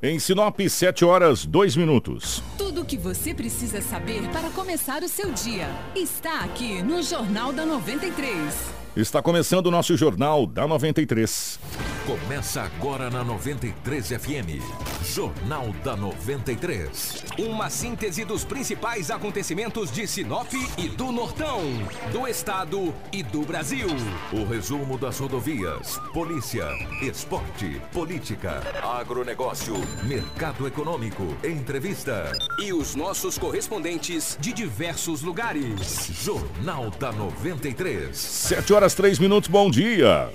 Em Sinop, 7 horas 2 minutos. Tudo o que você precisa saber para começar o seu dia está aqui no Jornal da 93. Está começando o nosso Jornal da 93. Começa agora na 93 FM. Jornal da 93. Uma síntese dos principais acontecimentos de Sinop e do Nortão, do Estado e do Brasil. O resumo das rodovias, polícia, esporte, política, agronegócio, mercado econômico, entrevista. E os nossos correspondentes de diversos lugares. Jornal da 93. 7 horas 3 minutos, bom dia.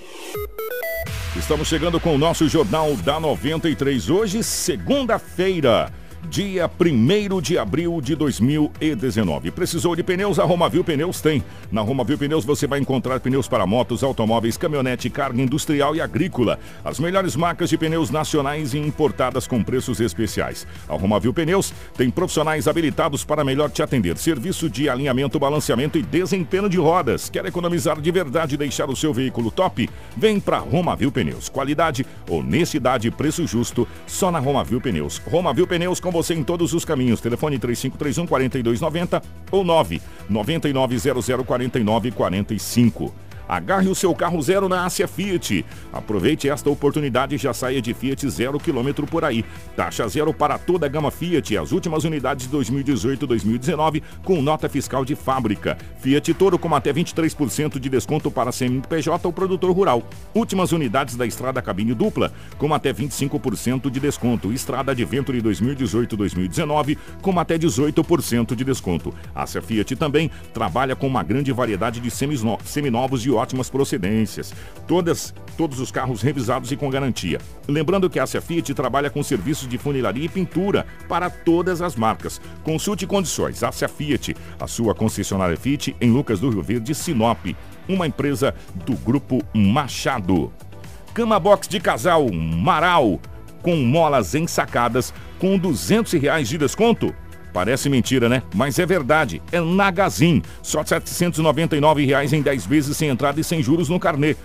Estamos chegando com o nosso Jornal da 93. Hoje, segunda-feira dia 1 de abril de 2019. Precisou de pneus? A Romavil Pneus tem. Na Romavil Pneus você vai encontrar pneus para motos, automóveis, caminhonete, carga industrial e agrícola. As melhores marcas de pneus nacionais e importadas com preços especiais. A Romavil Pneus tem profissionais habilitados para melhor te atender. Serviço de alinhamento, balanceamento e desempenho de rodas. Quer economizar de verdade e deixar o seu veículo top? Vem para Romavil Pneus. Qualidade, honestidade e preço justo só na Romavil Pneus. Romavil Pneus com você em todos os caminhos. Telefone 3531 4290 ou 99900 4945. Agarre o seu carro zero na Ásia Fiat. Aproveite esta oportunidade e já saia de Fiat zero quilômetro por aí. Taxa zero para toda a gama Fiat. As últimas unidades de 2018 2019 com nota fiscal de fábrica. Fiat Toro com até 23% de desconto para CMPJ ou produtor rural. Últimas unidades da estrada cabine dupla com até 25% de desconto. Estrada de Venture 2018 2019 com até 18% de desconto. A Fiat também trabalha com uma grande variedade de seminovos e ótimas procedências. Todas, todos os carros revisados e com garantia. Lembrando que a Ásia Fiat trabalha com serviços de funilaria e pintura para todas as marcas. Consulte condições. Ásia Fiat, a sua concessionária Fiat em Lucas do Rio Verde, Sinop. Uma empresa do Grupo Machado. Cama Box de casal Maral, com molas ensacadas, com 200 reais de desconto. Parece mentira, né? Mas é verdade. É na Gazin. Só 799 reais em 10 vezes sem entrada e sem juros no carnê.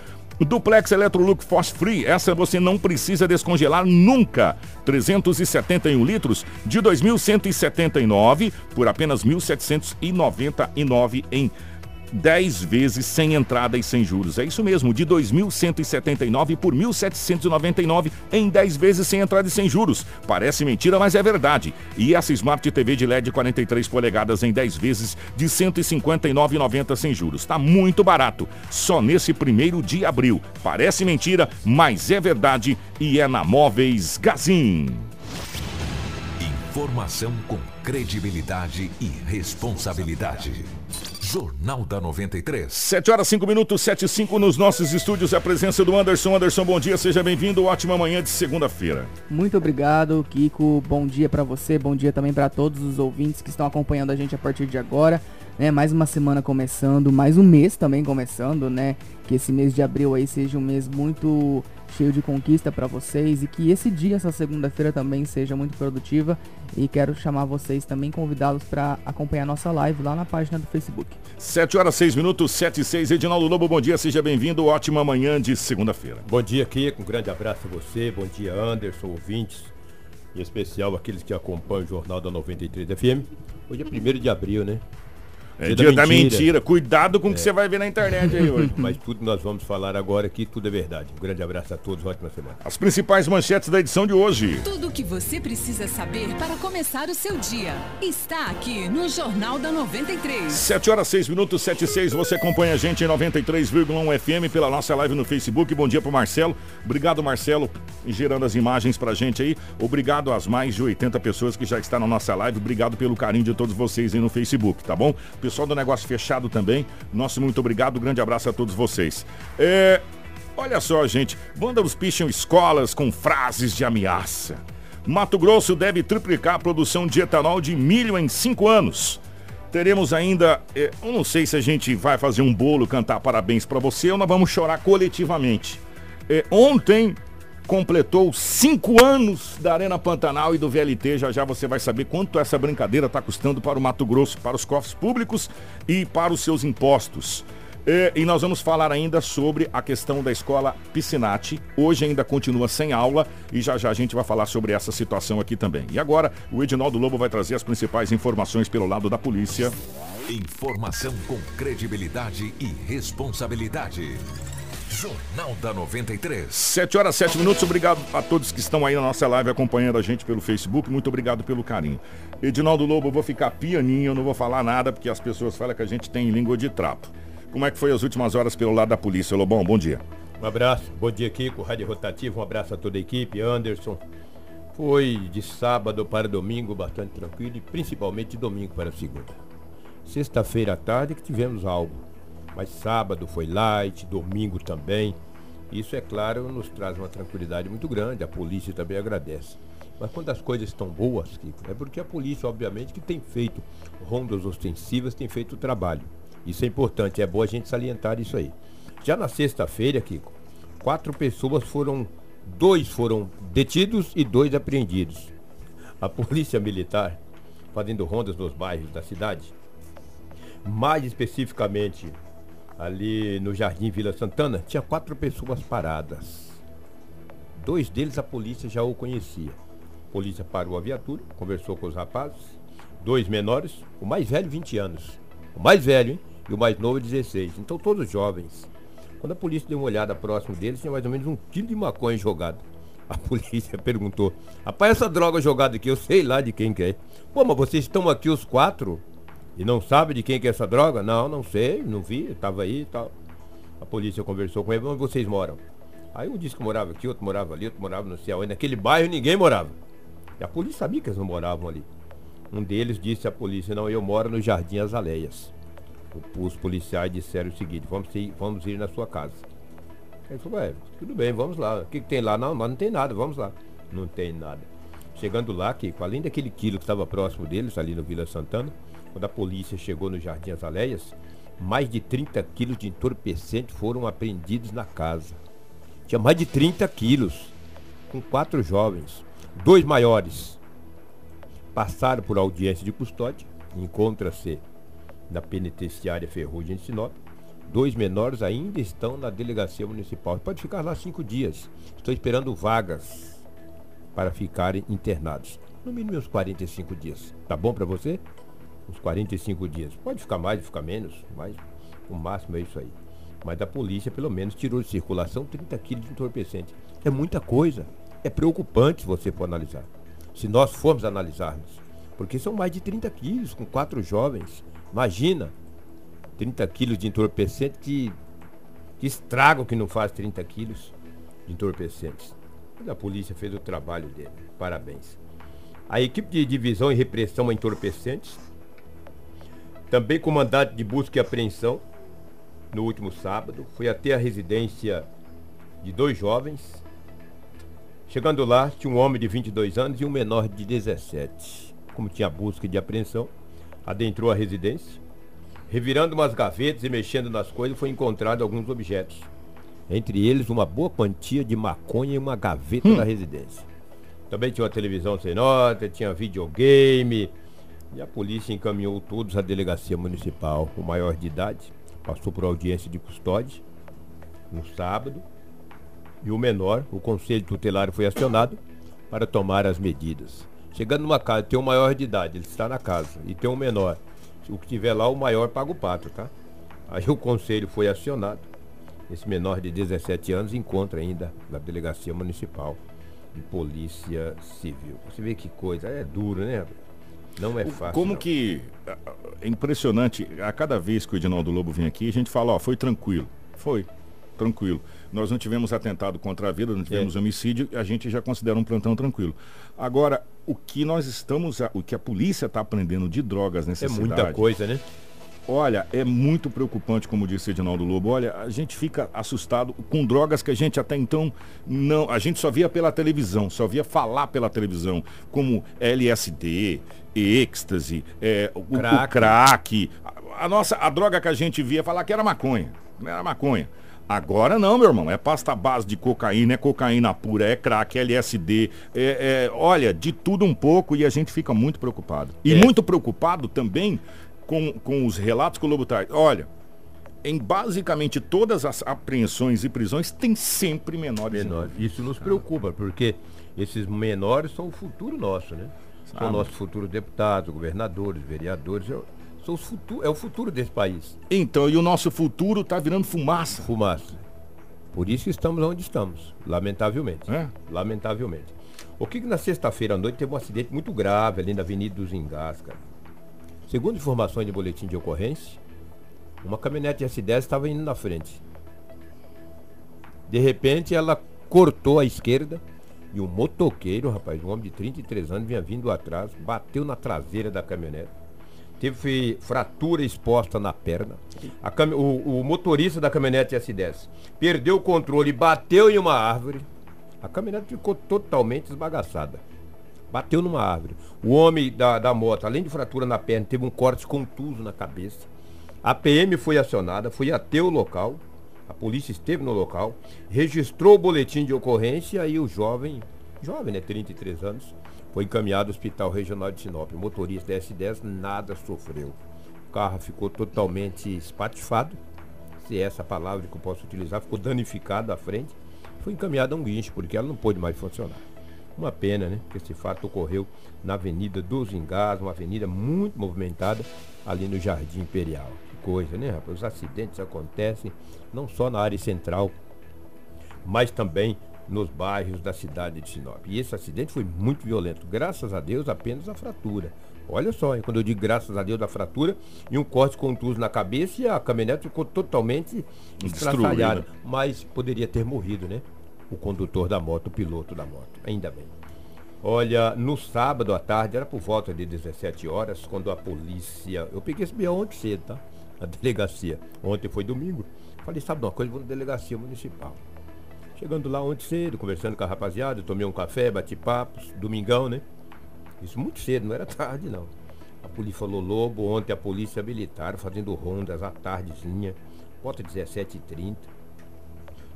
Duplex Electrolux Force Free, essa você não precisa descongelar nunca. 371 litros de 2.179 por apenas 1.799 em 10 vezes sem entrada e sem juros. É isso mesmo, de 2.179 por 1.799 em 10 vezes sem entrada e sem juros. Parece mentira, mas é verdade. E essa Smart TV de LED 43 polegadas em 10 vezes de 159,90 sem juros. Tá muito barato. Só nesse primeiro de abril. Parece mentira, mas é verdade e é na Móveis Gazin. Informação com credibilidade e responsabilidade. Jornal da 93. 7 horas 5 minutos, 7 e 5 nos nossos estúdios. A presença do Anderson. Anderson, bom dia, seja bem-vindo. Ótima manhã de segunda-feira. Muito obrigado, Kiko. Bom dia para você, bom dia também para todos os ouvintes que estão acompanhando a gente a partir de agora. Né, mais uma semana começando, mais um mês também começando, né? Que esse mês de abril aí seja um mês muito cheio de conquista para vocês e que esse dia, essa segunda-feira também seja muito produtiva. E quero chamar vocês também, convidá-los para acompanhar nossa live lá na página do Facebook. 7 horas 6 minutos, 7 e 6. Edinaldo Lobo, bom dia, seja bem-vindo. Ótima manhã de segunda-feira. Bom dia, Kiko. Um grande abraço a você. Bom dia, Anderson, ouvintes. Em especial aqueles que acompanham o Jornal da 93 FM. Hoje é 1 de abril, né? É dia, dia da, mentira. mentira. Cuidado com o é. que você vai ver na internet aí hoje. Mas tudo nós vamos falar agora aqui, tudo é verdade. Um grande abraço a todos, ótima semana. As principais manchetes da edição de hoje. Tudo o que você precisa saber para começar o seu dia está aqui no Jornal da 93. 7 horas 6 minutos, 7 e 6. Você acompanha a gente em 93,1 FM pela nossa live no Facebook. Bom dia pro Marcelo. Obrigado, Marcelo, gerando as imagens pra gente aí. Obrigado às mais de 80 pessoas que já estão na nossa live. Obrigado pelo carinho de todos vocês aí no Facebook, tá bom? Pessoal do negócio fechado também. Nosso muito obrigado, grande abraço a todos vocês. É, olha só, gente, vândalos picham escolas com frases de ameaça. Mato Grosso deve triplicar a produção de etanol de milho em cinco anos. Teremos ainda, é, eu não sei se a gente vai fazer um bolo, cantar parabéns para você ou nós vamos chorar coletivamente. É, ontem completou cinco anos da Arena Pantanal e do VLT. Já já você vai saber quanto essa brincadeira está custando para o Mato Grosso, para os cofres públicos e para os seus impostos. E, e, nós vamos falar ainda sobre a questão da escola Piscinati. Hoje ainda continua sem aula e já já a gente vai falar sobre essa situação aqui também. E agora o Edinaldo Lobo vai trazer as principais informações pelo lado da polícia. Informação com credibilidade e responsabilidade. Jornal da 93. 7 horas 7 minutos. Obrigado a todos que estão aí na nossa live acompanhando a gente pelo Facebook. Muito obrigado pelo carinho. Edinaldo Lobo, eu vou ficar pianinho, não vou falar nada porque as pessoas falam que a gente tem língua de trapo. Como é que foi as últimas horas pelo lado da polícia, Lobão? Bom dia. Um abraço, bom dia Kiko, Rádio Rotativo, um abraço a toda a equipe, Anderson. Foi de sábado para domingo bastante tranquilo e principalmente de domingo para segunda. Sexta-feira à tarde que tivemos algo, mas sábado foi light, domingo também. Isso, é claro, nos traz uma tranquilidade muito grande, a polícia também agradece. Mas quando as coisas estão boas, Kiko, é porque a polícia, obviamente, que tem feito rondas ostensivas, tem feito o trabalho. Isso é importante, é bom a gente salientar isso aí. Já na sexta-feira, Kiko, quatro pessoas foram. Dois foram detidos e dois apreendidos. A polícia militar, fazendo rondas nos bairros da cidade, mais especificamente ali no Jardim Vila Santana, tinha quatro pessoas paradas. Dois deles a polícia já o conhecia. A polícia parou a viatura, conversou com os rapazes, dois menores, o mais velho 20 anos. O mais velho, hein? e o mais novo 16. Então todos jovens. Quando a polícia deu uma olhada próximo deles, tinha mais ou menos um quilo de maconha jogado. A polícia perguntou: Rapaz, essa droga jogada aqui, eu sei lá de quem que é. Pô, mas vocês estão aqui os quatro e não sabem de quem que é essa droga? Não, não sei, não vi, estava aí e tal. A polícia conversou com ele, onde vocês moram? Aí um disse que morava aqui, outro morava ali, outro morava no céu. E naquele bairro ninguém morava. E a polícia sabia que eles não moravam ali. Um deles disse à polícia, não, eu moro no Jardim Azaleias os policiais disseram o seguinte, vamos ir, vamos ir na sua casa. Ele falou, é, tudo bem, vamos lá. O que, que tem lá? Não, não tem nada, vamos lá. Não tem nada. Chegando lá, que além daquele quilo que estava próximo deles, ali no Vila Santana, quando a polícia chegou no Jardim Azaleias, mais de 30 quilos de entorpecente foram apreendidos na casa. Tinha mais de 30 quilos, com quatro jovens, dois maiores. Passaram por audiência de custódia, encontra-se da penitenciária Ferrugem de Sinop. Dois menores ainda estão na delegacia municipal. Pode ficar lá cinco dias. Estou esperando vagas para ficarem internados. No mínimo uns 45 dias. Tá bom para você? Uns 45 dias. Pode ficar mais, ficar menos, mas o máximo é isso aí. Mas a polícia pelo menos tirou de circulação 30 quilos de entorpecente. É muita coisa. É preocupante se você for analisar. Se nós formos analisarmos. Porque são mais de 30 quilos com quatro jovens. Imagina, 30 quilos de entorpecente que, que estrago que não faz 30 quilos de entorpecentes. Mas a polícia fez o trabalho dele. Parabéns. A equipe de divisão e repressão a entorpecentes, também comandante de busca e apreensão, no último sábado, foi até a residência de dois jovens. Chegando lá, tinha um homem de 22 anos e um menor de 17. Como tinha busca de apreensão, adentrou a residência. Revirando umas gavetas e mexendo nas coisas, foi encontrado alguns objetos. Entre eles, uma boa quantia de maconha e uma gaveta hum. da residência. Também tinha uma televisão sem nota, tinha videogame. E a polícia encaminhou todos à delegacia municipal. O maior de idade passou por audiência de custódia no sábado. E o menor, o conselho tutelar foi acionado para tomar as medidas. Chegando numa casa, tem um maior de idade, ele está na casa, e tem um menor. O que tiver lá, o maior paga o pato, tá? Aí o conselho foi acionado. Esse menor de 17 anos encontra ainda na delegacia municipal de polícia civil. Você vê que coisa, é duro, né? Não é fácil. Como não. que é impressionante, a cada vez que o Edinaldo Lobo vem aqui, a gente fala, ó, foi tranquilo. Foi, tranquilo. Nós não tivemos atentado contra a vida, não tivemos é. homicídio, a gente já considera um plantão tranquilo. Agora, o que nós estamos, o que a polícia está aprendendo de drogas nessa é cidade... É muita coisa, né? Olha, é muito preocupante, como disse Edinaldo Lobo. Olha, a gente fica assustado com drogas que a gente até então não. A gente só via pela televisão, só via falar pela televisão, como LSD, êxtase, é, o, crack. o crack. A, a, nossa, a droga que a gente via falar que era maconha. Era maconha. Agora não, meu irmão. É pasta base de cocaína, é cocaína pura, é crack, é LSD. É, é, olha, de tudo um pouco e a gente fica muito preocupado. E é. muito preocupado também com, com os relatos que o Lobo traz. Olha, em basicamente todas as apreensões e prisões tem sempre menores. Menores. Isso nos preocupa, porque esses menores são o futuro nosso, né? São Ah, nossos futuros deputados, governadores, vereadores. é- São os futu é o futuro desse país. Então, e o nosso futuro tá virando fumaça. Fumaça. Por isso estamos onde estamos, lamentavelmente. É? Lamentavelmente. O que, que na sexta-feira à noite teve um acidente muito grave ali na Avenida dos Engás, cara. Segundo informações de boletim de ocorrência, uma caminhonete S10 estava indo na frente. De repente ela cortou à esquerda e um motoqueiro, rapaz, um homem de 33 anos, vinha vindo atrás, bateu na traseira da caminhonete. Teve fratura exposta na perna. A cami- o, o motorista da caminhonete S10 perdeu o controle, bateu em uma árvore. A caminhonete ficou totalmente esbagaçada. Bateu numa árvore. O homem da, da moto, além de fratura na perna, teve um corte contuso na cabeça. A PM foi acionada, foi até o local. A polícia esteve no local, registrou o boletim de ocorrência e o jovem, jovem, né, 33 anos, foi encaminhado ao Hospital Regional de Sinop. O motorista da S10 nada sofreu. O carro ficou totalmente espatifado, se é essa palavra que eu posso utilizar, ficou danificado à frente. Foi encaminhado a um guincho, porque ela não pôde mais funcionar. Uma pena, né? Que esse fato ocorreu na Avenida dos Engás, uma avenida muito movimentada ali no Jardim Imperial. Que coisa, né, rapaz? Os acidentes acontecem não só na área central, mas também nos bairros da cidade de Sinop. E esse acidente foi muito violento. Graças a Deus, apenas a fratura. Olha só, hein? quando eu digo graças a Deus a fratura e um corte contuso na cabeça e a caminhonete ficou totalmente estraçalhada. Mas poderia ter morrido, né? O condutor da moto, o piloto da moto. Ainda bem. Olha, no sábado à tarde, era por volta de 17 horas, quando a polícia. Eu peguei esse bião ontem cedo, tá? A delegacia. Ontem foi domingo. Falei, sabe de uma coisa, vou na delegacia municipal. Chegando lá ontem cedo, conversando com a rapaziada, tomei um café, bati papos, domingão, né? Isso muito cedo, não era tarde não. A polícia falou lobo, ontem a polícia militar fazendo rondas à tardezinha, volta 17h30,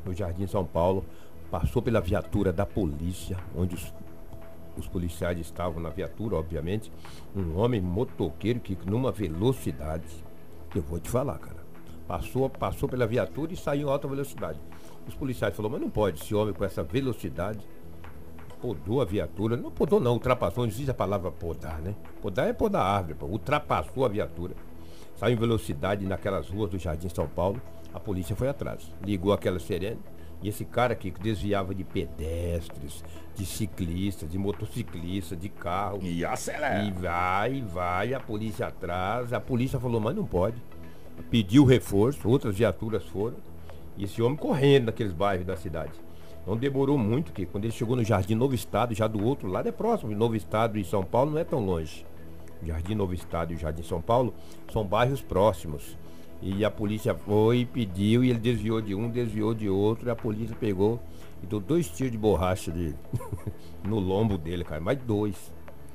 no Jardim São Paulo, passou pela viatura da polícia, onde os, os policiais estavam na viatura, obviamente, um homem motoqueiro que numa velocidade, eu vou te falar, cara, passou, passou pela viatura e saiu em alta velocidade. Os policiais falaram, mas não pode, esse homem com essa velocidade podou a viatura. Não podou não, ultrapassou, não existe a palavra podar, né? Podar é podar árvore, pô. ultrapassou a viatura. Saiu em velocidade naquelas ruas do Jardim São Paulo, a polícia foi atrás. Ligou aquela sirene e esse cara aqui que desviava de pedestres, de ciclistas, de motociclistas, de carro. E acelera. E vai, vai, a polícia atrás. A polícia falou, mas não pode. Pediu reforço, outras viaturas foram. E esse homem correndo naqueles bairros da cidade. Não demorou muito, que quando ele chegou no Jardim Novo Estado, já do outro lado é próximo, Novo Estado e São Paulo não é tão longe. Jardim Novo Estado e o Jardim São Paulo são bairros próximos. E a polícia foi e pediu, e ele desviou de um, desviou de outro, e a polícia pegou e deu dois tiros de borracha de, no lombo dele, cara, mais dois.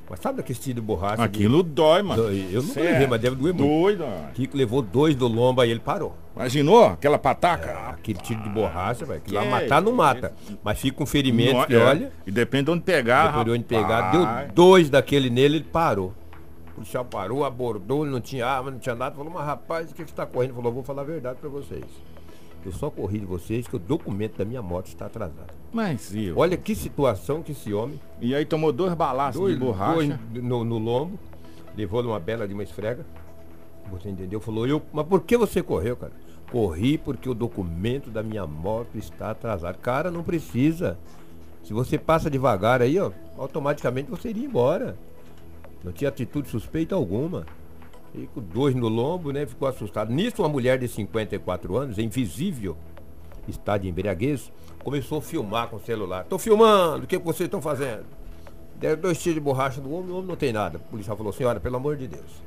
Mas sabe daquele tiro de borracha? de- Aquilo dói, mano. Eu não levei, é mas deve doer muito. Doido. Kiko levou dois do lombo, aí ele parou. Imaginou aquela pataca? Aquele tiro de borracha, velho. Que lá matar não mata. Mas fica com ferimento Não, que é. olha. E depende de onde pegar. Depois de onde pegar, deu dois daquele nele, ele parou. O policial parou, abordou, não tinha arma, não tinha nada. Falou, mas rapaz, o que você está correndo? Falou, vou falar a verdade para vocês. Eu só corri de vocês que o documento da minha moto está atrasado. Mas eu? Olha que situação que esse homem, e aí tomou dois balaços dois, de borracha. no, no lombo, levou numa bela de uma esfrega. Você entendeu? Falou, eu, mas por que você correu, cara? Corri porque o documento da minha moto está atrasado. Cara, não precisa. Se você passa devagar aí, ó, automaticamente você iria embora. Não tinha atitude suspeita alguma. E com dois no lombo, né? Ficou assustado. Nisso, uma mulher de 54 anos, invisível, está de embriaguez, começou a filmar com o celular. Tô filmando, o que vocês estão fazendo? Deram dois tiros de borracha no homem, o homem não tem nada. O policial falou, senhora, pelo amor de Deus.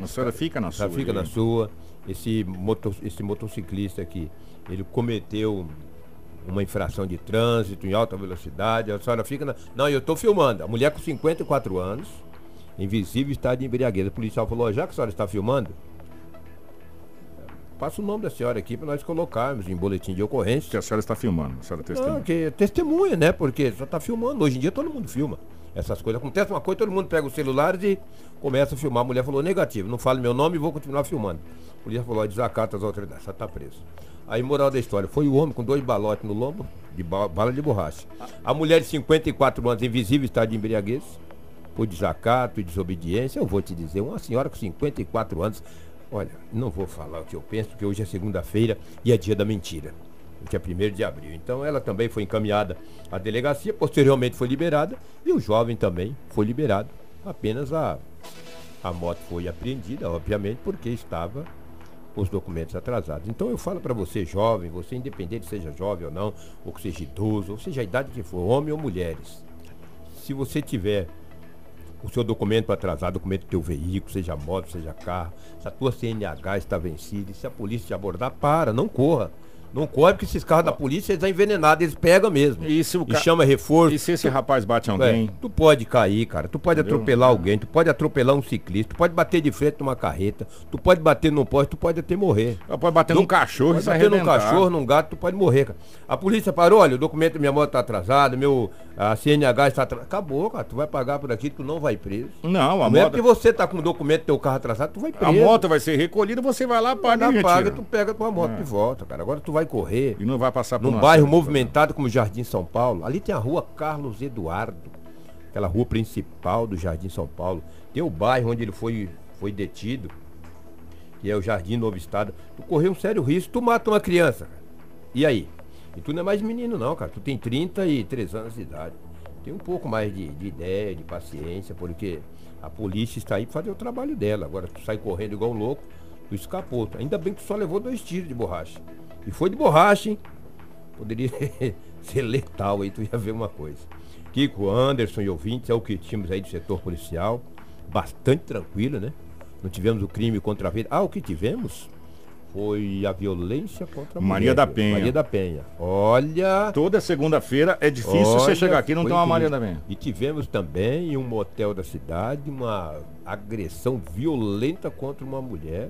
A senhora fica na Já sua. fica na sua. Esse, moto, esse motociclista aqui, ele cometeu uma infração de trânsito em alta velocidade. A senhora fica na. Não, eu estou filmando. A mulher com 54 anos, invisível, está de embriaguez. O policial falou, "Ó, já que a senhora está filmando, passa o nome da senhora aqui para nós colocarmos em boletim de ocorrência. Que a senhora está filmando, a senhora testemunha. Não, que testemunha, né? Porque só está filmando. Hoje em dia todo mundo filma. Essas coisas. Acontece uma coisa, todo mundo pega os celulares e começa a filmar. A mulher falou negativo, não fale meu nome e vou continuar filmando. A polícia falou, desacata as autoridades, já está preso. Aí, moral da história, foi o homem com dois balotes no lombo, de bala de borracha. A mulher de 54 anos, invisível, estado de embriaguez, por desacato e desobediência. Eu vou te dizer, uma senhora com 54 anos, olha, não vou falar o que eu penso, porque hoje é segunda-feira e é dia da mentira. Que é 1 de abril. Então ela também foi encaminhada à delegacia, posteriormente foi liberada, e o jovem também foi liberado. Apenas a, a moto foi apreendida, obviamente, porque estava os documentos atrasados. Então eu falo para você, jovem, você independente seja jovem ou não, ou que seja idoso, ou seja a idade que for, homem ou mulheres. Se você tiver o seu documento atrasado, documento do teu veículo, seja moto, seja carro, se a tua CNH está vencida, se a polícia te abordar, para, não corra. Não corre porque esses carros da polícia eles são envenenados, eles pegam mesmo. E, se o E ca- chama reforço. E se esse rapaz bate É, alguém? tu pode cair, cara. Tu pode Entendeu? atropelar alguém, tu pode atropelar um ciclista, tu pode bater de frente numa carreta, tu pode bater num poste, tu pode até morrer. Pode bater num cachorro Pode e se bater num cachorro, num gato, tu pode morrer, cara. A polícia parou, olha, o documento da minha moto tá atrasado, meu a CNH está atrasado. Acabou, cara. Tu vai pagar por aqui, tu não vai preso. Não, a não é moto, porque você tá com o documento do teu carro atrasado, tu vai preso. a moto vai ser recolhida, você vai lá, paga Paga, e tu pega tua moto de volta, cara. Agora tu vai correr. E não vai passar por Num bairro movimentado como Jardim São Paulo. Ali tem a rua Carlos Eduardo, aquela rua principal do Jardim São Paulo. Tem o bairro onde ele foi, foi detido, que é o Jardim Novo Estado. Tu correu um sério risco, tu mata uma criança. cara. E aí? E tu não é mais menino não, cara. Tu tem 33 anos de idade. Tem um pouco mais de, de ideia, de paciência, porque a polícia está aí para fazer o trabalho dela. Agora tu sai correndo igual um louco, tu escapou. Ainda bem que tu só levou dois tiros de borracha. E foi de borracha, hein? poderia ser letal aí, tu ia ver uma coisa. Kiko, Anderson e ouvintes, é o que tínhamos aí do setor policial. Bastante tranquilo, né? Não tivemos o crime contra a vida. Ah, o que tivemos foi a violência contra a Maria mulher. da Penha. Maria da Penha. Olha. Toda segunda-feira é difícil você olha, chegar aqui e não ter uma Maria da Penha. E tivemos também em um motel da cidade uma agressão violenta contra uma mulher.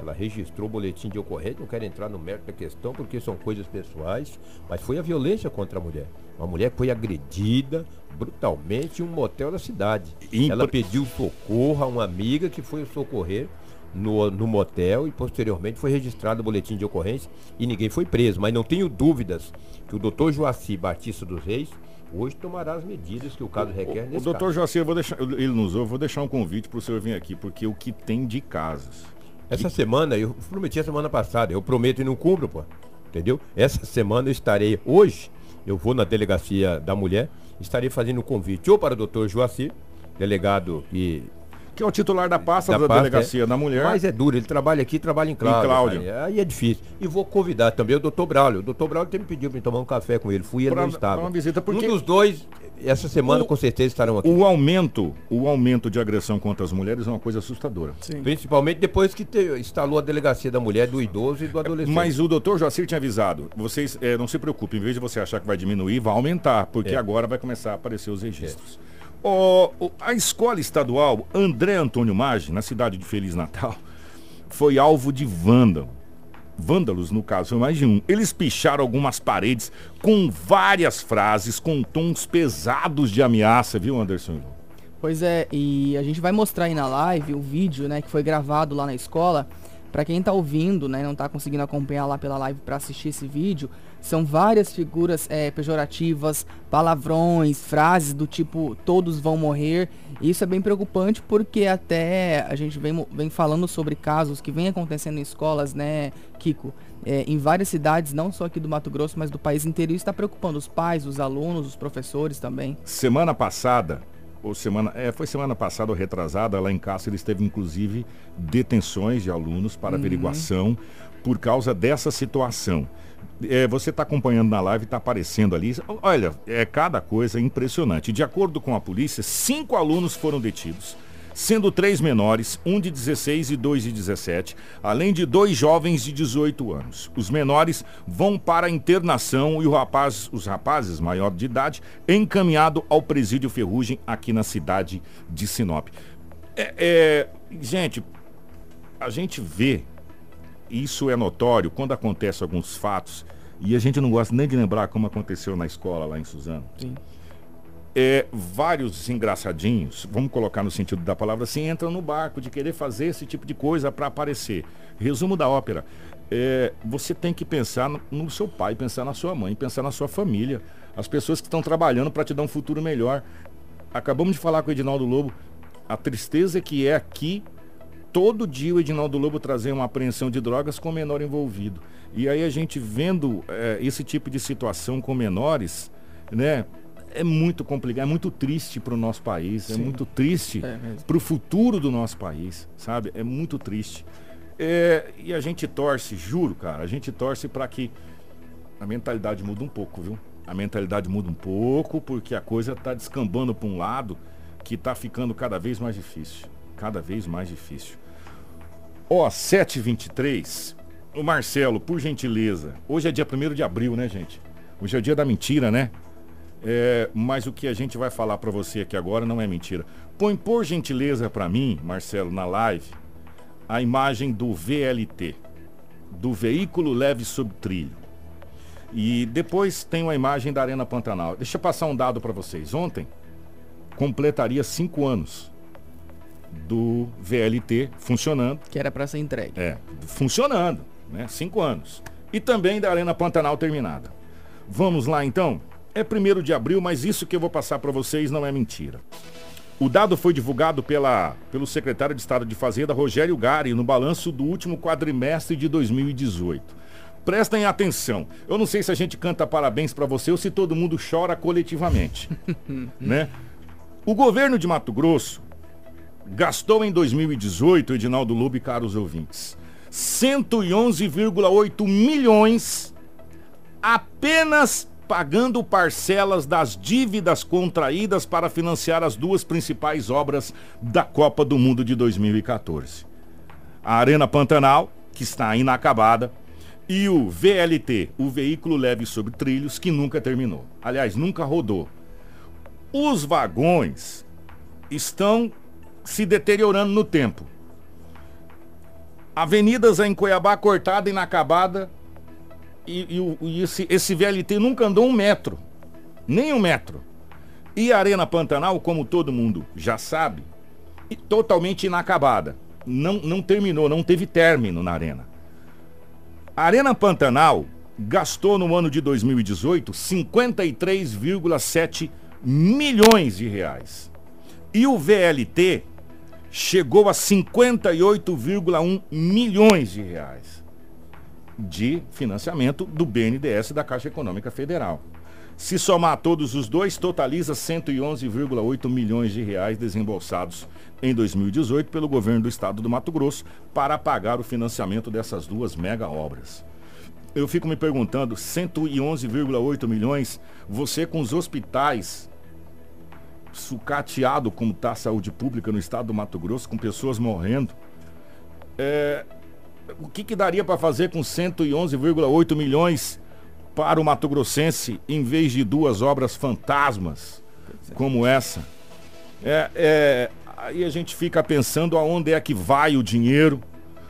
Ela registrou o boletim de ocorrência, não quero entrar no mérito da questão porque são coisas pessoais, mas foi a violência contra a mulher. Uma mulher foi agredida brutalmente em um motel da cidade. Impre- Ela pediu socorro a uma amiga que foi socorrer no, no motel e posteriormente foi registrado o boletim de ocorrência e ninguém foi preso. Mas não tenho dúvidas que o doutor Joaci Batista dos Reis hoje tomará as medidas que o caso requer O nesse doutor caso. Joacir, eu vou deixar, ele nos ouve, vou deixar um convite para o senhor vir aqui, porque o que tem de casos. Essa semana, eu prometi a semana passada, eu prometo e não cumpro, pô. Entendeu? Essa semana eu estarei, hoje, eu vou na delegacia da mulher, estarei fazendo um convite ou para o doutor Joaci, delegado que Que é o titular da pasta da, da pasta, delegacia é. da mulher. Mas é duro, ele trabalha aqui, trabalha em Cláudio. Cláudio. cara. Aí é difícil. E vou convidar também o doutor Braulio. O doutor Braulio tem me pedido para tomar um café com ele. Fui e ele Pra- não estava. uma visita, porque- Um dos dois, essa semana O- com certeza estarão aqui. O aumento, o aumento de agressão contra as mulheres é uma coisa assustadora. Principalmente depois que te- instalou a delegacia da mulher, do idoso e do adolescente. Mas o doutor Joacir tinha avisado, vocês eh, não se preocupem, em vez de você achar que vai diminuir, vai aumentar, porque É. agora vai começar a aparecer os registros. Ó, o- a escola estadual André Antônio Maggi, na cidade de Feliz Natal, foi alvo de vândalo. Vândalos, no caso, foi mais de um. Eles picharam algumas paredes com várias frases, com tons pesados de ameaça, viu, Anderson? Pois é, e a gente vai mostrar aí na live o vídeo, né, que foi gravado lá na escola. Pra quem tá ouvindo, né, não tá conseguindo acompanhar lá pela live pra assistir esse vídeo, são várias figuras é, pejorativas, palavrões, frases do tipo todos vão morrer. Isso é bem preocupante porque até a gente vem, vem falando sobre casos que vem acontecendo em escolas, né, Kiko? É, em várias cidades, não só aqui do Mato Grosso, mas do país inteiro. Isso está preocupando os pais, os alunos, os professores também. Semana passada, ou semana, é, foi semana passada ou retrasada, lá em Cáceres teve inclusive detenções de alunos para averiguação por causa dessa situação. É, você está acompanhando na live, está aparecendo ali. Olha, é cada coisa impressionante. De acordo com a polícia, cinco alunos foram detidos, sendo três menores, um de 16 e dois de 17, além de dois jovens de 18 anos. Os menores vão para a internação e o rapaz, os rapazes maior de idade encaminhado ao presídio Ferrugem aqui na cidade de Sinop. É, é, gente, a gente vê isso é notório quando acontecem alguns fatos, e a gente não gosta nem de lembrar como aconteceu na escola lá em Suzano. Sim. É, vários engraçadinhos, vamos colocar no sentido da palavra assim, entram no barco de querer fazer esse tipo de coisa para aparecer. Resumo da ópera. É, você tem que pensar no, seu pai, pensar na sua mãe, pensar na sua família, as pessoas que estão trabalhando para te dar um futuro melhor. Acabamos de falar com o Edinaldo Lobo, a tristeza que é aqui todo dia o Edinaldo Lobo trazer uma apreensão de drogas com menor envolvido. E aí a gente vendo é, esse tipo de situação com menores, né? É muito complicado, é muito triste para o nosso país, é Sim. muito triste É para o futuro do nosso país, sabe? É muito triste. É, e a gente torce, juro, cara, a gente torce para que a mentalidade muda um pouco, viu? A mentalidade muda um pouco porque a coisa está descambando para um lado que está ficando cada vez mais difícil. Cada vez mais difícil. Ó, 7h23. O Marcelo, por gentileza. Hoje é dia 1 de abril, né, gente? Hoje é o dia da mentira, né? É, mas o que a gente vai falar para você aqui agora não é mentira. Põe por gentileza para mim, Marcelo, na live, a imagem do VLT, do veículo leve sob trilho. E depois tem uma imagem da Arena Pantanal. Deixa eu passar um dado para vocês. Ontem completaria cinco anos do VLT funcionando. Que era pra ser entregue. É, funcionando, né? Cinco anos. E também da Arena Pantanal terminada. Vamos lá então? É primeiro de abril, mas isso que eu vou passar para vocês não é mentira. O dado foi divulgado pela, pelo secretário de Estado de Fazenda, Rogério Gari, no balanço do último quadrimestre de 2018. Prestem atenção. Eu não sei se a gente canta parabéns para você ou se todo mundo chora coletivamente, né? O governo de Mato Grosso gastou em 2018, Edinaldo Lobo e caros ouvintes, 111,8 milhões apenas pagando parcelas das dívidas contraídas para financiar as duas principais obras da Copa do Mundo de 2014. A Arena Pantanal, que está inacabada, e o VLT, o veículo leve sobre trilhos, que nunca terminou. Aliás, nunca rodou. Os vagões estão se deteriorando no tempo. Avenidas em Cuiabá cortada, inacabada, e, e e esse, esse VLT nunca andou um metro. Nem um metro. E a Arena Pantanal, como todo mundo já sabe, totalmente inacabada. Não, não terminou, não teve término na Arena. A Arena Pantanal gastou no ano de 2018 53,7 milhões de reais. E o VLT chegou a 58,1 milhões de reais de financiamento do BNDES da Caixa Econômica Federal. Se somar todos os dois, totaliza 111,8 milhões de reais desembolsados em 2018 pelo governo do estado do Mato Grosso para pagar o financiamento dessas duas mega obras. Eu fico me perguntando, 111,8 milhões, você com os hospitais sucateado como está a saúde pública no estado do Mato Grosso, com pessoas morrendo, é, o que, que daria para fazer com 111,8 milhões para o Mato Grossense em vez de duas obras fantasmas como essa? É, é, aí a gente fica pensando aonde é que vai o dinheiro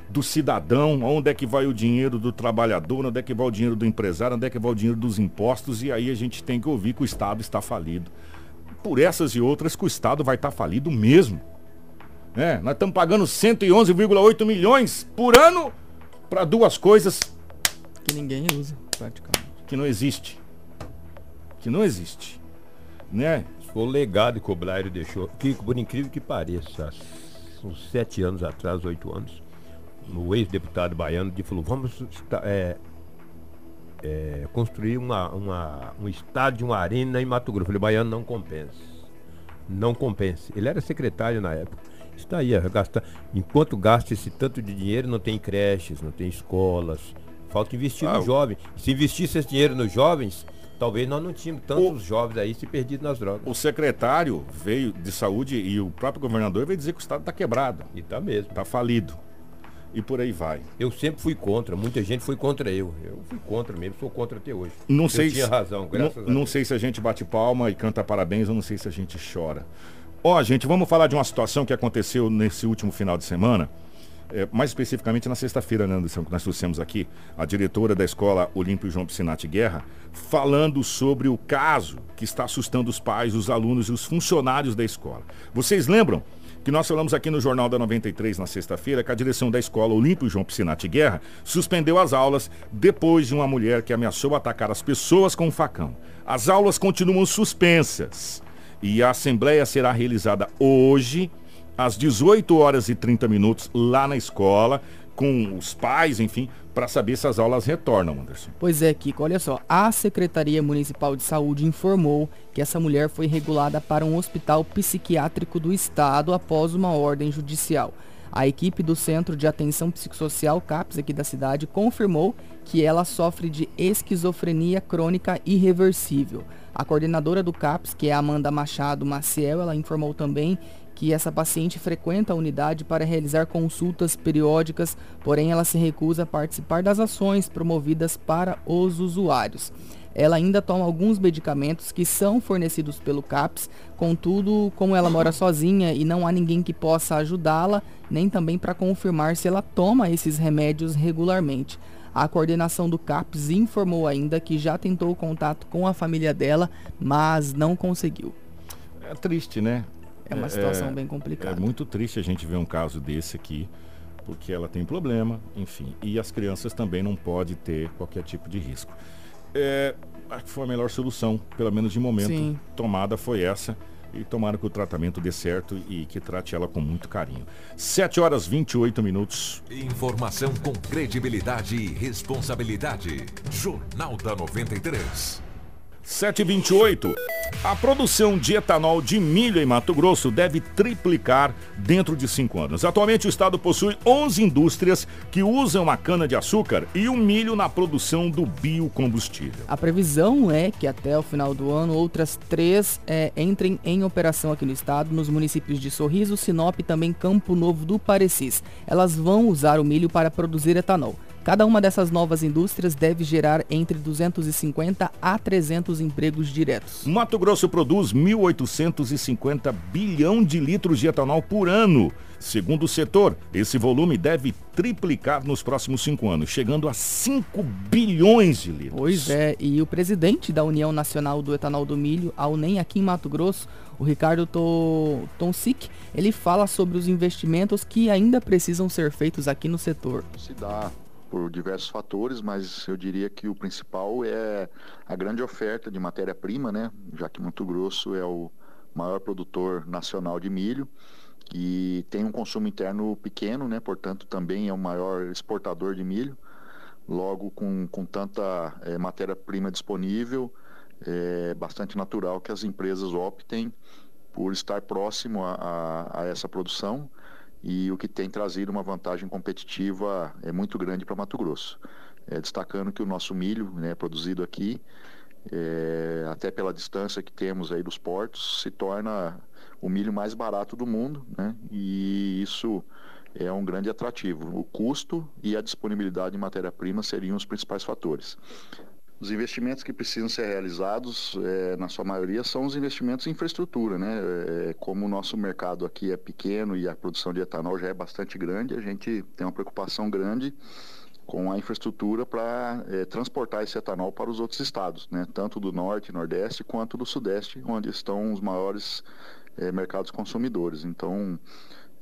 do cidadão, aonde é que vai o dinheiro do trabalhador, onde é que vai o dinheiro do empresário, onde é que vai o dinheiro dos impostos, e aí a gente tem que ouvir que o Estado está falido. Por essas e outras que o Estado vai estar falido mesmo. É, nós estamos pagando 111,8 milhões por ano para duas coisas Que ninguém usa, praticamente. que não existe. Que não existe. Né? Foi o legado que o Blairo deixou. Kiko, por incrível que pareça, uns sete anos atrás, oito anos, o ex-deputado baiano falou, vamos é, é, construir uma, uma- um estádio, uma arena em Mato Grosso. Eu falei, baiano não compensa. Não compensa. Ele era secretário na época. Está aí, ó, gasta, enquanto gasta esse tanto de dinheiro, não tem creches, não tem escolas. Falta investir Ah, no o- jovem. Se investisse esse dinheiro nos jovens, talvez nós não tínhamos tantos jovens aí se perdidos nas drogas. O secretário veio de saúde e o próprio governador veio dizer que o Estado está quebrado, E tá mesmo. está falido. E por aí vai. Eu sempre fui contra, muita gente foi contra eu. Eu fui contra mesmo, sou contra até hoje. Não eu sei tinha se, razão, graças não, a não Deus. sei se a gente bate palma e canta parabéns, ou não sei se a gente chora. Ó, gente, vamos falar de uma situação que aconteceu nesse último final de semana. é, mais especificamente na sexta-feira, né, Anderson, que nós trouxemos aqui a diretora da escola Olímpio João Piscinati Guerra, falando sobre o caso que está assustando os pais, os alunos e os funcionários da escola. Vocês lembram que nós falamos aqui no Jornal da 93 na sexta-feira que a direção da escola Olímpio João Piscinati Guerra suspendeu as aulas depois de uma mulher que ameaçou atacar as pessoas com um facão. As aulas continuam suspensas e a assembleia será realizada hoje às 18 horas e 30 minutos lá na escola, com os pais, enfim, para saber se as aulas retornam, Anderson. Pois é, Kiko, olha só. A Secretaria Municipal de Saúde informou que essa mulher foi regulada para um hospital psiquiátrico do estado após uma ordem judicial. A equipe do Centro de Atenção Psicossocial CAPS aqui da cidade confirmou que ela sofre de esquizofrenia crônica irreversível. A coordenadora do CAPS, que é Amanda Machado Maciel, ela informou também que essa paciente frequenta a unidade para realizar consultas periódicas, porém ela se recusa a participar das ações promovidas para os usuários. Ela ainda toma alguns medicamentos que são fornecidos pelo CAPS, contudo, como ela mora sozinha e não há ninguém que possa ajudá-la, nem também para confirmar se ela toma esses remédios regularmente. A coordenação do CAPS informou ainda que já tentou contato com a família dela, mas não conseguiu. É triste, né? É uma situação é, bem complicada. É muito triste a gente ver um caso desse aqui, porque ela tem problema, enfim. E as crianças também não podem ter qualquer tipo de risco. É, acho que foi a melhor solução, pelo menos de momento, Sim. tomada foi essa. E tomara que o tratamento dê certo e que trate ela com muito carinho. 7 horas 28 minutos. Informação com credibilidade e responsabilidade. Jornal da 93. 728. A produção de etanol de milho em Mato Grosso deve triplicar dentro de cinco anos. Atualmente, o estado possui 11 indústrias que usam a cana-de-açúcar e o milho na produção do biocombustível. A previsão é que até o final do ano outras três é, entrem em operação aqui no estado, nos municípios de Sorriso, Sinop e também Campo Novo do Parecis. Elas vão usar o milho para produzir etanol. Cada uma dessas novas indústrias deve gerar entre 250 a 300 empregos diretos. Mato Grosso produz 1.850 bilhão de litros de etanol por ano. Segundo o setor, esse volume deve triplicar nos próximos cinco anos, chegando a 5 bilhões de litros. Pois é, e o presidente da União Nacional do Etanol do Milho, a UNEM aqui em Mato Grosso, o Ricardo Tonsik, ele fala sobre os investimentos que ainda precisam ser feitos aqui no setor. Se dá por diversos fatores, mas eu diria que o principal é a grande oferta de matéria-prima, né? Já que Mato Grosso é o maior produtor nacional de milho e tem um consumo interno pequeno, né? Portanto, também é o maior exportador de milho. Logo, com, com tanta é, matéria-prima disponível, é bastante natural que as empresas optem por estar próximo a, a, a essa produção e o que tem trazido uma vantagem competitiva é muito grande para Mato Grosso. É, destacando que o nosso milho, né, produzido aqui, é, até pela distância que temos aí dos portos, se torna o milho mais barato do mundo, né, e isso é um grande atrativo. O custo e a disponibilidade de matéria-prima seriam os principais fatores. Os investimentos que precisam ser realizados, é, na sua maioria, são os investimentos em infraestrutura. Né? É, como o nosso mercado aqui é pequeno e a produção de etanol já é bastante grande, a gente tem uma preocupação grande com a infraestrutura para é, transportar esse etanol para os outros estados, né? tanto do norte nordeste quanto do sudeste, onde estão os maiores é, mercados consumidores. Então,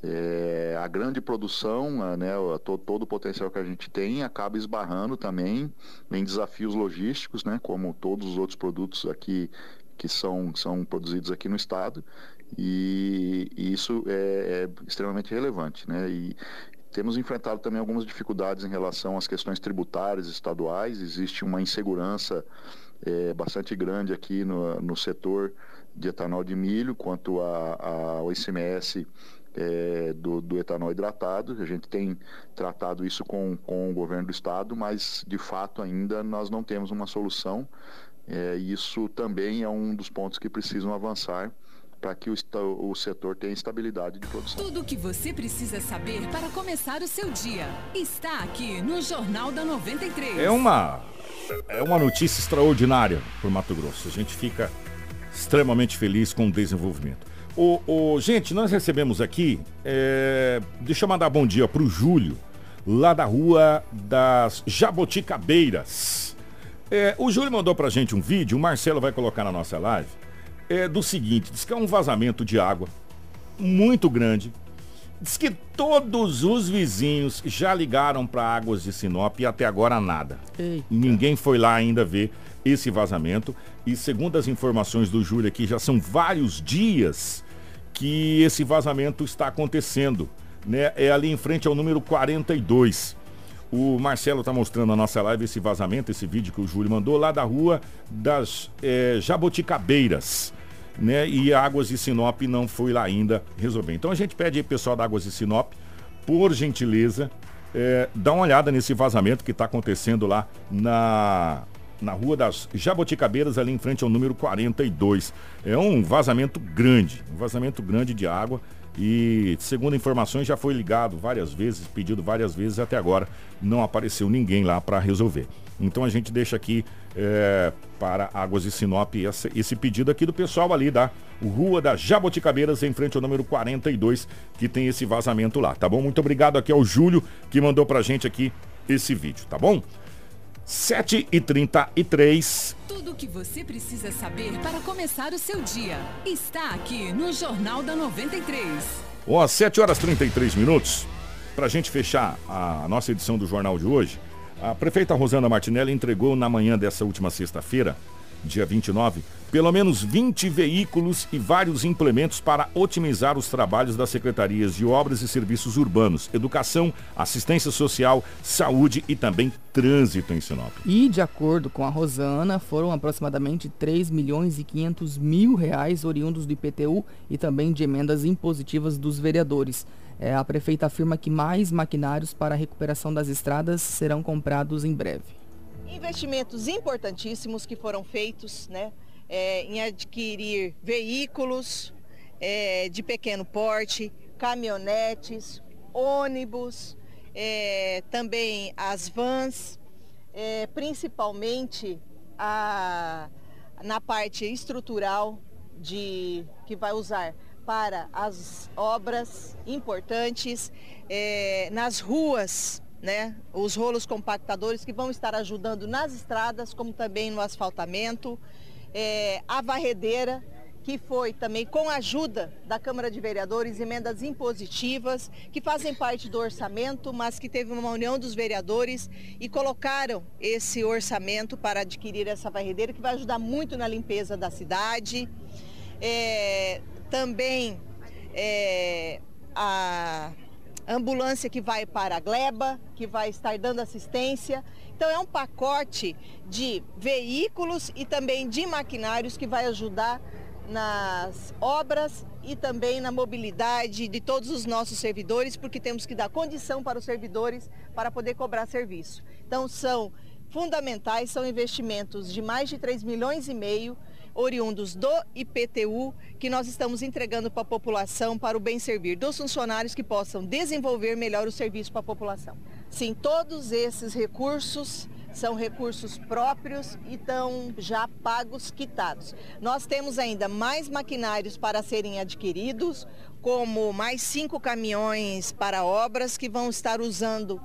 é, a grande produção, a, né, todo, todo, o potencial que a gente tem acaba esbarrando também em desafios logísticos, né, como todos os outros produtos aqui que são, são produzidos aqui no estado, e, e isso é, é, extremamente relevante. Né, e temos enfrentado também algumas dificuldades em relação às questões tributárias estaduais, existe uma insegurança é, bastante grande aqui no, no setor de etanol de milho quanto ao ICMS é, do, do, etanol hidratado. A gente tem tratado isso com, com o governo do estado, mas de fato ainda nós não temos uma solução. É, isso também é um dos pontos que precisam avançar para que o, o, setor tenha estabilidade de produção. Tudo o que você precisa saber para começar o seu dia está aqui no Jornal da 93. É uma, é uma notícia extraordinária para o Mato Grosso. A gente fica extremamente feliz com o desenvolvimento. O, o, gente, nós recebemos aqui, é, deixa eu mandar bom dia pro Júlio, lá da rua das Jaboticabeiras. É, o Júlio mandou pra gente um vídeo, o Marcelo vai colocar na nossa live, é do seguinte, diz que é um vazamento de água muito grande. Diz que todos os vizinhos já ligaram para Águas de Sinop e até agora nada. Eita. Ninguém foi lá ainda ver esse vazamento. E segundo as informações do Júlio aqui, já são vários dias que esse vazamento está acontecendo. Né? É ali em frente ao número 42. O Marcelo está mostrando na nossa live esse vazamento, esse vídeo que o Júlio mandou lá da rua das é, Jaboticabeiras. Né? E Águas de Sinop não foi lá ainda resolver. Então a gente pede aí, pessoal da Águas de Sinop, por gentileza, é, dá uma olhada nesse vazamento que está acontecendo lá na, na Rua das Jaboticabeiras, ali em frente ao número 42. É um vazamento grande, um vazamento grande de água. E, segundo informações, já foi ligado várias vezes, pedido várias vezes, até agora não apareceu ninguém lá para resolver. Então a gente deixa aqui é, para Águas de Sinop esse, esse, pedido aqui do pessoal ali da Rua da Jaboticabeiras, em frente ao número 42, que tem esse vazamento lá, tá bom? Muito obrigado aqui ao Júlio que mandou pra gente aqui esse vídeo, tá bom? 7 e 33 Tudo o que você precisa saber para começar o seu dia está aqui no Jornal da 93. Ó, 7 horas 33 minutos. Pra gente fechar a nossa edição do jornal de hoje, a prefeita Rosana Martinelli entregou na manhã dessa última sexta-feira, dia 29, pelo menos 20 veículos e vários implementos para otimizar os trabalhos das secretarias de Obras e Serviços Urbanos, Educação, Assistência Social, Saúde e também Trânsito em Sinop. E, de acordo com a Rosana, foram aproximadamente 3 milhões e 500 mil reais oriundos do IPTU e também de emendas impositivas dos vereadores. É, a prefeita afirma que mais maquinários para a recuperação das estradas serão comprados em breve. Investimentos importantíssimos que foram feitos né, é, em adquirir veículos é, de pequeno porte, caminhonetes, ônibus, é, também as vans, é, principalmente a, na parte estrutural de, que vai usar para as obras importantes é, nas ruas, né? Os rolos compactadores que vão estar ajudando nas estradas, como também no asfaltamento. É, a varredeira, que foi também com a ajuda da Câmara de Vereadores, emendas impositivas, que fazem parte do orçamento, mas que teve uma união dos vereadores e colocaram esse orçamento para adquirir essa varredeira, que vai ajudar muito na limpeza da cidade. É, também é, a ambulância que vai para a Gleba, que vai estar dando assistência. Então é um pacote de veículos e também de maquinários que vai ajudar nas obras e também na mobilidade de todos os nossos servidores, porque temos que dar condição para os servidores para poder cobrar serviço. Então são fundamentais, são investimentos de mais de 3 milhões e meio oriundos do IPTU que nós estamos entregando para a população para o bem servir dos funcionários que possam desenvolver melhor o serviço para a população. Sim, todos esses recursos são recursos próprios e estão já pagos, quitados. Nós temos ainda mais maquinários para serem adquiridos, como mais cinco caminhões para obras que vão estar usando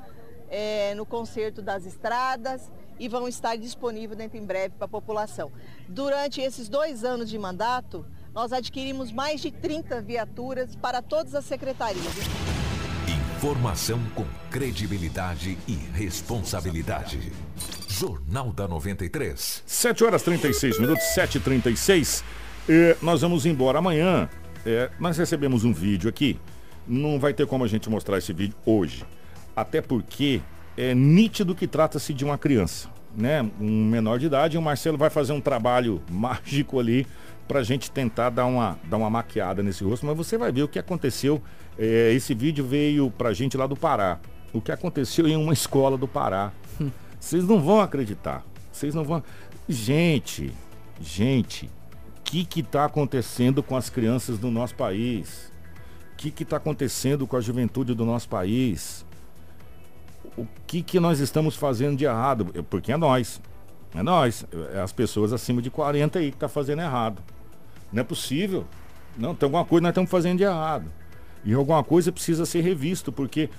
é, no conserto das estradas e vão estar disponíveis dentro em breve para a população. Durante esses dois anos de mandato, nós adquirimos mais de 30 viaturas para todas as secretarias. Informação com credibilidade e responsabilidade. Jornal da 93. 7 horas 36 minutos, 7h36. E nós vamos embora amanhã. É, nós recebemos um vídeo aqui. Não vai ter como a gente mostrar esse vídeo hoje. Até porque é nítido que trata-se de uma criança, né? Um menor de idade. E o Marcelo vai fazer um trabalho mágico ali para a gente tentar dar uma, dar uma maquiada nesse rosto. Mas você vai ver o que aconteceu. É, esse vídeo veio para a gente lá do Pará. O que aconteceu em uma escola do Pará. Vocês não vão acreditar. Vocês não vão. Gente, gente, o que que está acontecendo com as crianças do nosso país? O que que está acontecendo com a juventude do nosso país? O que, que nós estamos fazendo de errado, porque é nós. É nós, é as pessoas acima de 40 aí que tá fazendo errado. Não é possível. Não, tem alguma coisa nós estamos fazendo de errado. E alguma coisa precisa ser revisto, porque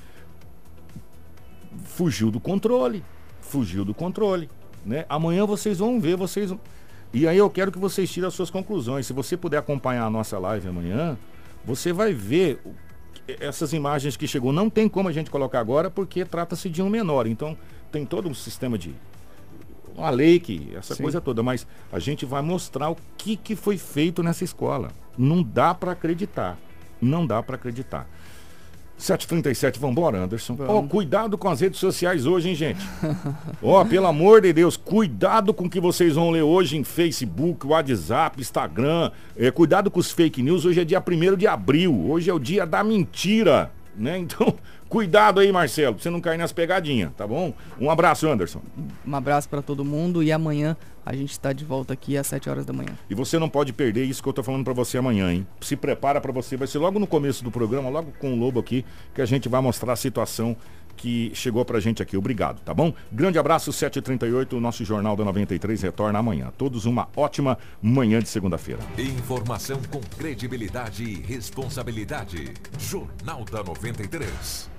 fugiu do controle. Fugiu do controle. Né? Amanhã vocês vão ver, vocês. E aí eu quero que vocês tirem as suas conclusões. Se você puder acompanhar a nossa live amanhã, você vai ver essas imagens que chegou. Não tem como a gente colocar agora porque trata-se de um menor. Então tem todo um sistema de uma lei que essa Sim. coisa toda, mas a gente vai mostrar o que, que foi feito nessa escola. Não dá para acreditar. Não dá para acreditar. 737, vambora, Anderson. Ó, oh, cuidado com as redes sociais hoje, hein, gente? Ó, oh, pelo amor de Deus, cuidado com o que vocês vão ler hoje em Facebook, WhatsApp, Instagram. É, cuidado com os fake news. Hoje é dia 1 de abril. Hoje é o dia da mentira, né? Então, Cuidado aí, Marcelo, pra você não cair nas pegadinhas, tá bom? Um abraço, Anderson. Um abraço para todo mundo e amanhã a gente está de volta aqui às 7 horas da manhã. E você não pode perder isso que eu tô falando para você amanhã, hein? Se prepara para você, vai ser logo no começo do programa, logo com o Lobo aqui, que a gente vai mostrar a situação que chegou pra gente aqui. Obrigado, tá bom? Grande abraço, 7h38, o nosso Jornal da 93 retorna amanhã. Todos uma ótima manhã de segunda-feira. Informação com credibilidade e responsabilidade. Jornal da 93.